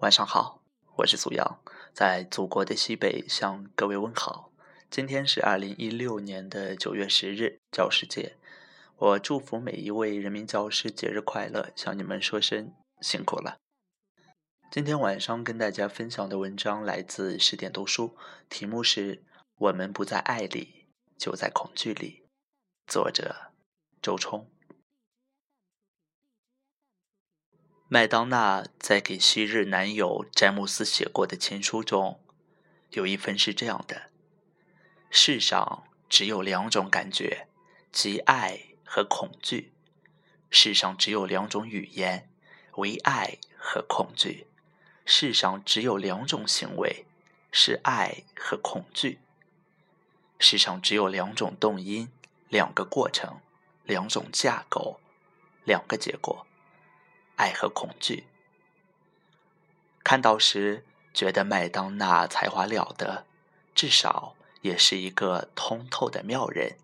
晚上好，我是苏阳，在祖国的西北向各位问好。今天是二零一六年的九月十日，教师节。我祝福每一位人民教师节日快乐，向你们说声辛苦了。今天晚上跟大家分享的文章来自十点读书，题目是“我们不在爱里，就在恐惧里”，作者周冲。麦当娜在给昔日男友詹姆斯写过的情书中，有一份是这样的：“世上只有两种感觉，即爱和恐惧；世上只有两种语言，为爱和恐惧；世上只有两种行为，是爱和恐惧；世上只有两种动因，两个过程，两种架构，两个结果。”爱和恐惧。看到时觉得麦当娜才华了得，至少也是一个通透的妙人。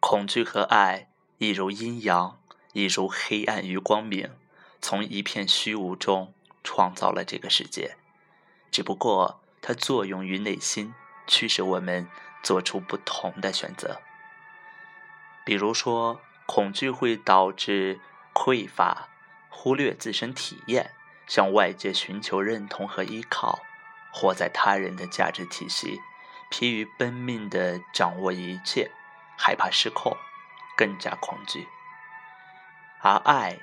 恐惧和爱，一如阴阳，一如黑暗与光明，从一片虚无中创造了这个世界。只不过它作用于内心，驱使我们做出不同的选择。比如说，恐惧会导致。匮乏，忽略自身体验，向外界寻求认同和依靠，活在他人的价值体系，疲于奔命地掌握一切，害怕失控，更加恐惧。而爱，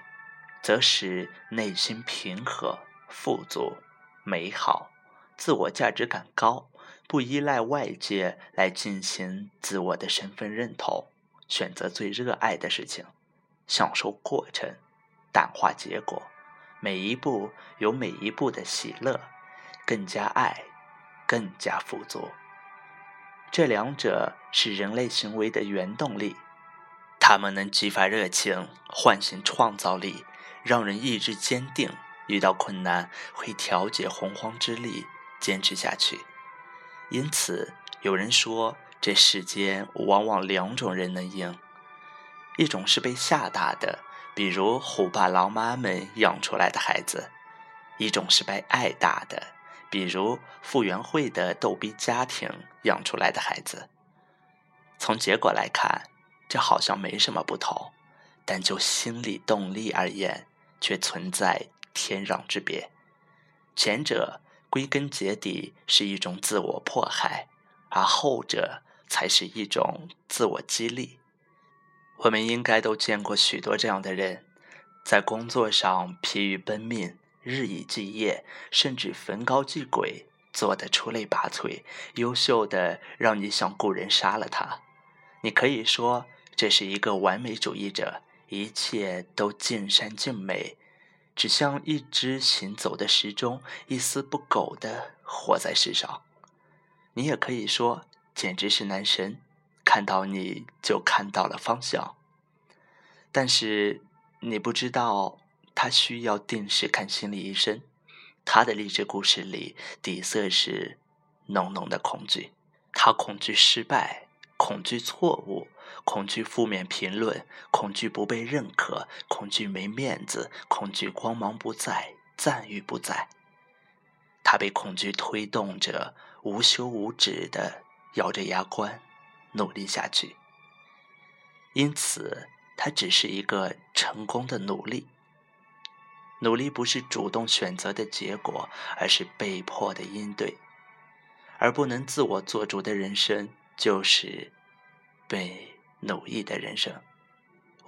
则使内心平和、富足、美好，自我价值感高，不依赖外界来进行自我的身份认同，选择最热爱的事情。享受过程，淡化结果，每一步有每一步的喜乐，更加爱，更加富足。这两者是人类行为的原动力，它们能激发热情，唤醒创造力，让人意志坚定，遇到困难会调节洪荒之力，坚持下去。因此，有人说，这世间往往两种人能赢。一种是被吓大的，比如虎爸狼妈们养出来的孩子；一种是被爱大的，比如傅园慧的逗逼家庭养出来的孩子。从结果来看，这好像没什么不同，但就心理动力而言，却存在天壤之别。前者归根结底是一种自我迫害，而后者才是一种自我激励。我们应该都见过许多这样的人，在工作上疲于奔命，日以继夜，甚至焚高继鬼，做得出类拔萃，优秀的让你想雇人杀了他。你可以说这是一个完美主义者，一切都尽善尽美，只像一只行走的时钟，一丝不苟地活在世上。你也可以说，简直是男神。看到你就看到了方向，但是你不知道他需要定时看心理医生。他的励志故事里底色是浓浓的恐惧，他恐惧失败，恐惧错误，恐惧负面评论，恐惧不被认可，恐惧没面子，恐惧光芒不在，赞誉不在。他被恐惧推动着，无休无止的咬着牙关。努力下去，因此他只是一个成功的努力。努力不是主动选择的结果，而是被迫的应对。而不能自我做主的人生，就是被奴役的人生。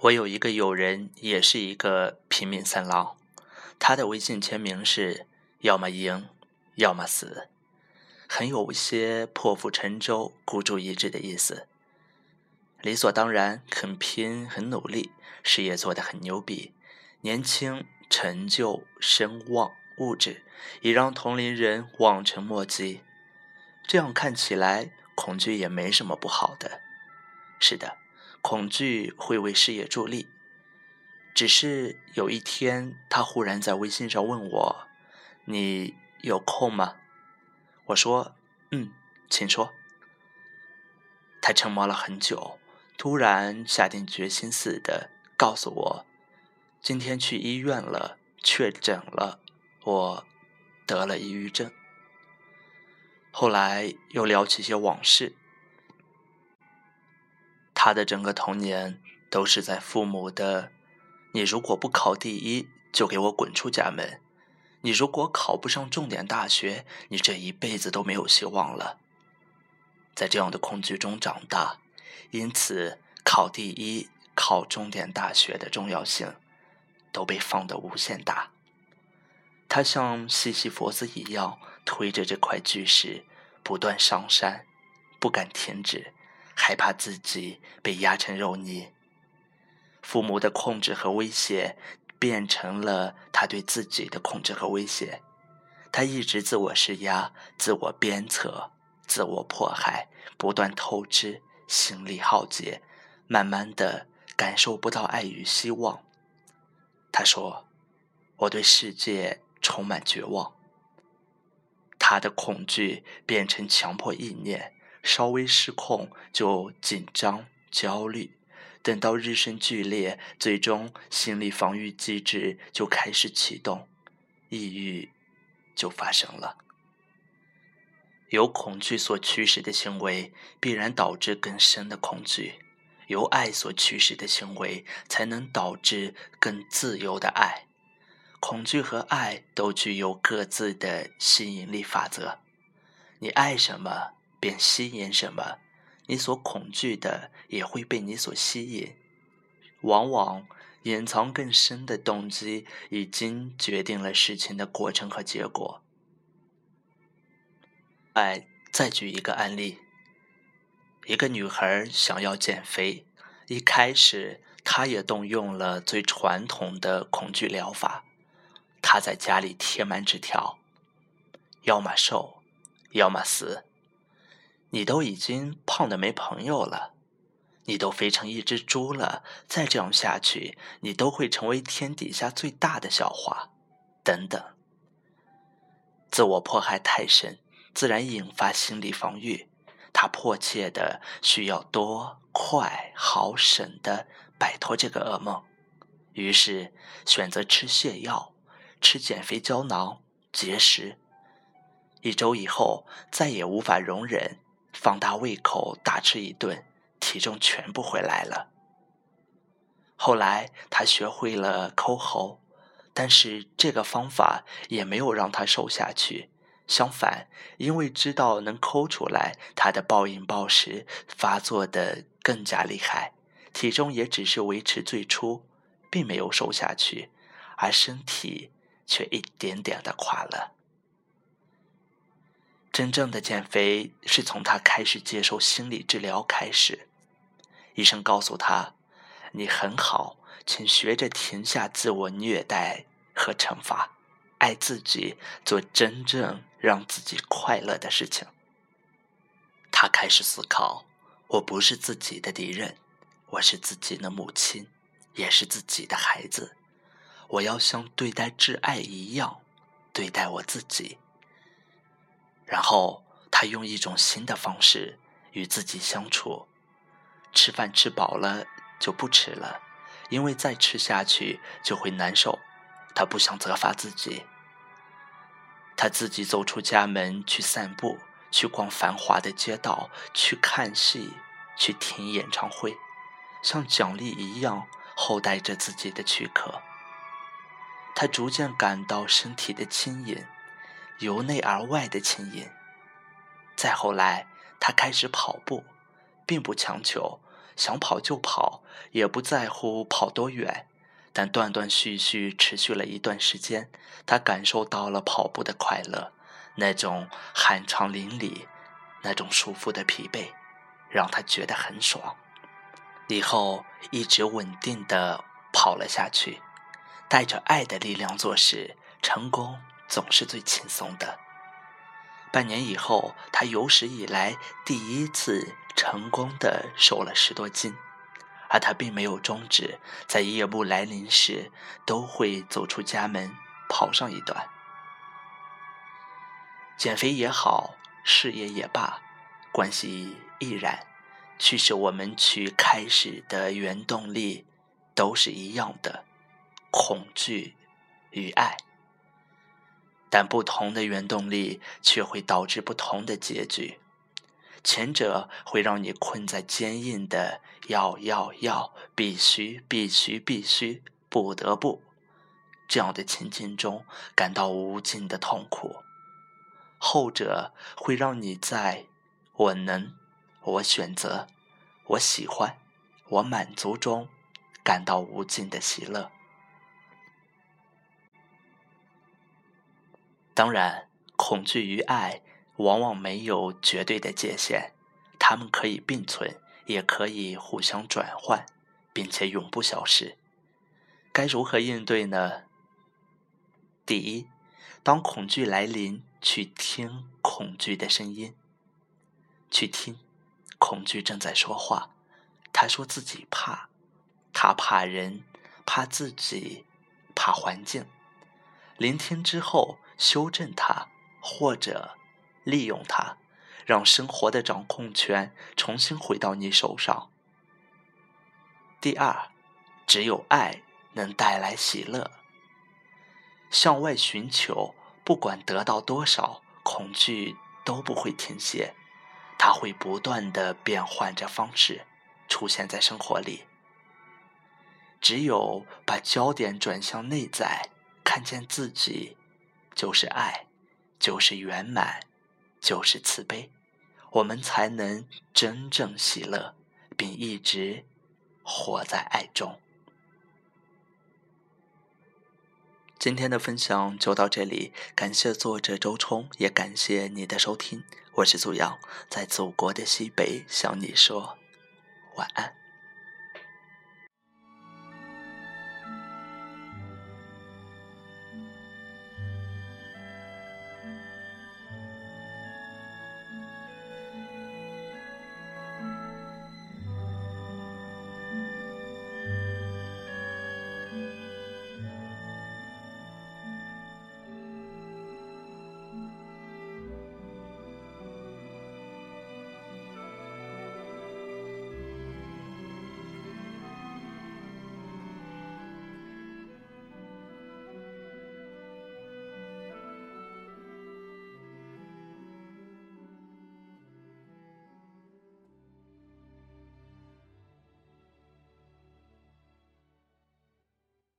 我有一个友人，也是一个拼命三郎，他的微信签名是“要么赢，要么死”。很有些破釜沉舟、孤注一掷的意思。理所当然，很拼，很努力，事业做得很牛逼，年轻、成就、声望、物质，已让同龄人望尘莫及。这样看起来，恐惧也没什么不好的。是的，恐惧会为事业助力。只是有一天，他忽然在微信上问我：“你有空吗？”我说：“嗯，请说。”他沉默了很久，突然下定决心似的告诉我：“今天去医院了，确诊了，我得了抑郁症。后来又聊起些往事。他的整个童年都是在父母的“你如果不考第一，就给我滚出家门；你如果考不上重点大学，你这一辈子都没有希望了。”在这样的恐惧中长大，因此考第一、考重点大学的重要性都被放得无限大。他像西西弗斯一样推着这块巨石不断上山，不敢停止，害怕自己被压成肉泥。父母的控制和威胁变成了他对自己的控制和威胁，他一直自我施压、自我鞭策。自我迫害，不断透支，心力耗竭，慢慢的感受不到爱与希望。他说：“我对世界充满绝望。”他的恐惧变成强迫意念，稍微失控就紧张、焦虑，等到日深剧烈，最终心理防御机制就开始启动，抑郁就发生了。由恐惧所驱使的行为，必然导致更深的恐惧；由爱所驱使的行为，才能导致更自由的爱。恐惧和爱都具有各自的吸引力法则。你爱什么，便吸引什么；你所恐惧的，也会被你所吸引。往往隐藏更深的动机，已经决定了事情的过程和结果。哎，再举一个案例。一个女孩想要减肥，一开始她也动用了最传统的恐惧疗法。她在家里贴满纸条：要么瘦，要么死。你都已经胖的没朋友了，你都肥成一只猪了，再这样下去，你都会成为天底下最大的笑话。等等，自我迫害太深。自然引发心理防御，他迫切的需要多快好省的摆脱这个噩梦，于是选择吃泻药、吃减肥胶囊、节食。一周以后，再也无法容忍，放大胃口大吃一顿，体重全部回来了。后来他学会了抠喉，但是这个方法也没有让他瘦下去。相反，因为知道能抠出来，他的暴饮暴食发作的更加厉害，体重也只是维持最初，并没有瘦下去，而身体却一点点的垮了。真正的减肥是从他开始接受心理治疗开始，医生告诉他：“你很好，请学着停下自我虐待和惩罚。”爱自己，做真正让自己快乐的事情。他开始思考：我不是自己的敌人，我是自己的母亲，也是自己的孩子。我要像对待挚爱一样对待我自己。然后，他用一种新的方式与自己相处：吃饭吃饱了就不吃了，因为再吃下去就会难受。他不想责罚自己。他自己走出家门去散步，去逛繁华的街道，去看戏，去听演唱会，像奖励一样厚待着自己的躯壳。他逐渐感到身体的轻盈，由内而外的轻盈。再后来，他开始跑步，并不强求，想跑就跑，也不在乎跑多远。但断断续续持续了一段时间，他感受到了跑步的快乐，那种酣畅淋漓，那种舒服的疲惫，让他觉得很爽。以后一直稳定的跑了下去，带着爱的力量做事，成功总是最轻松的。半年以后，他有史以来第一次成功的瘦了十多斤。而他并没有终止，在夜幕来临时，都会走出家门，跑上一段。减肥也好，事业也罢，关系亦然，驱使我们去开始的原动力都是一样的：恐惧与爱。但不同的原动力却会导致不同的结局。前者会让你困在坚硬的“要要要”、“必须必须必须”、“不得不”这样的情境中，感到无尽的痛苦；后者会让你在“我能”、“我选择”、“我喜欢”、“我满足”中感到无尽的喜乐。当然，恐惧与爱。往往没有绝对的界限，它们可以并存，也可以互相转换，并且永不消失。该如何应对呢？第一，当恐惧来临，去听恐惧的声音，去听，恐惧正在说话。他说自己怕，他怕人，怕自己，怕环境。聆听之后，修正它，或者。利用它，让生活的掌控权重新回到你手上。第二，只有爱能带来喜乐。向外寻求，不管得到多少，恐惧都不会停歇，它会不断的变换着方式出现在生活里。只有把焦点转向内在，看见自己，就是爱，就是圆满。就是慈悲，我们才能真正喜乐，并一直活在爱中。今天的分享就到这里，感谢作者周冲，也感谢你的收听。我是祖阳，在祖国的西北向你说晚安。